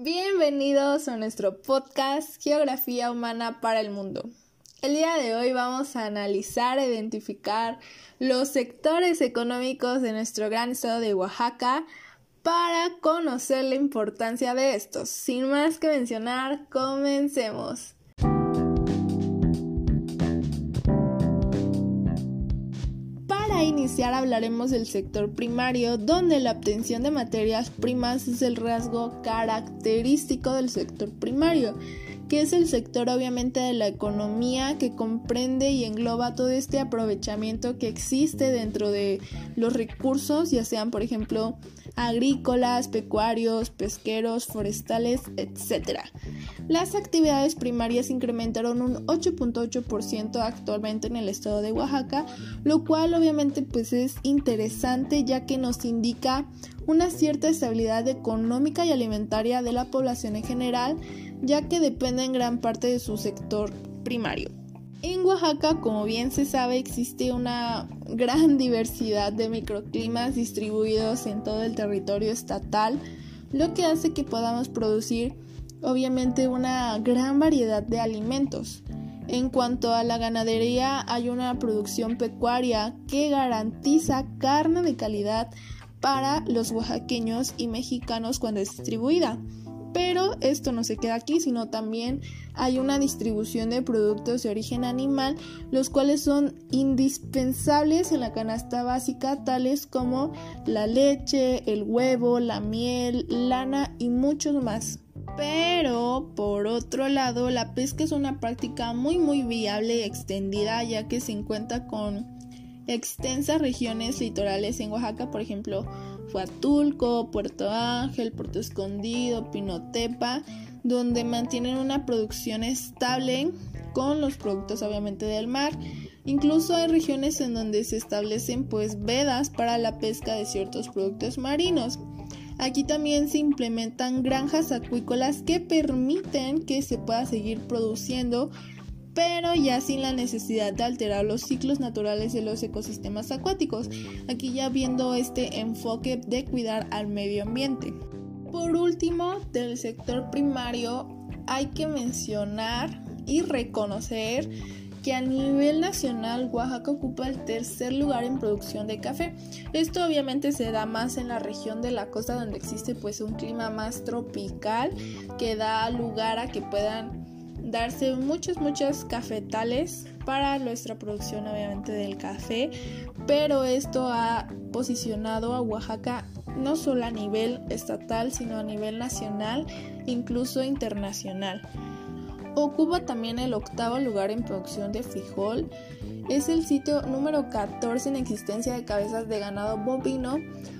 Bienvenidos a nuestro podcast Geografía Humana para el Mundo. El día de hoy vamos a analizar e identificar los sectores económicos de nuestro gran estado de Oaxaca para conocer la importancia de estos. Sin más que mencionar, comencemos. Para iniciar hablaremos del sector primario, donde la obtención de materias primas es el rasgo característico del sector primario, que es el sector obviamente de la economía que comprende y engloba todo este aprovechamiento que existe dentro de los recursos, ya sean por ejemplo agrícolas, pecuarios, pesqueros, forestales, etc. Las actividades primarias incrementaron un 8.8% actualmente en el estado de Oaxaca, lo cual obviamente pues es interesante ya que nos indica una cierta estabilidad económica y alimentaria de la población en general, ya que depende en gran parte de su sector primario. En Oaxaca, como bien se sabe, existe una gran diversidad de microclimas distribuidos en todo el territorio estatal, lo que hace que podamos producir obviamente una gran variedad de alimentos. En cuanto a la ganadería, hay una producción pecuaria que garantiza carne de calidad para los oaxaqueños y mexicanos cuando es distribuida. Pero esto no se queda aquí, sino también hay una distribución de productos de origen animal, los cuales son indispensables en la canasta básica, tales como la leche, el huevo, la miel, lana y muchos más. Pero, por otro lado, la pesca es una práctica muy muy viable y extendida, ya que se encuentra con extensas regiones litorales en Oaxaca, por ejemplo, Huatulco, Puerto Ángel, Puerto Escondido, Pinotepa, donde mantienen una producción estable con los productos obviamente del mar. Incluso hay regiones en donde se establecen pues vedas para la pesca de ciertos productos marinos. Aquí también se implementan granjas acuícolas que permiten que se pueda seguir produciendo pero ya sin la necesidad de alterar los ciclos naturales de los ecosistemas acuáticos, aquí ya viendo este enfoque de cuidar al medio ambiente. Por último, del sector primario hay que mencionar y reconocer que a nivel nacional Oaxaca ocupa el tercer lugar en producción de café. Esto obviamente se da más en la región de la costa donde existe pues un clima más tropical que da lugar a que puedan darse muchos, muchos cafetales para nuestra producción obviamente del café, pero esto ha posicionado a Oaxaca no solo a nivel estatal, sino a nivel nacional, incluso internacional. Ocupa también el octavo lugar en producción de frijol. Es el sitio número 14 en existencia de cabezas de ganado bovino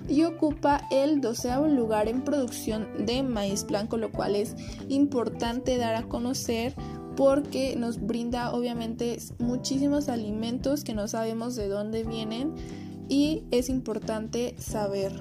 y ocupa el doceavo lugar en producción de maíz blanco, lo cual es importante dar a conocer porque nos brinda obviamente muchísimos alimentos que no sabemos de dónde vienen y es importante saber.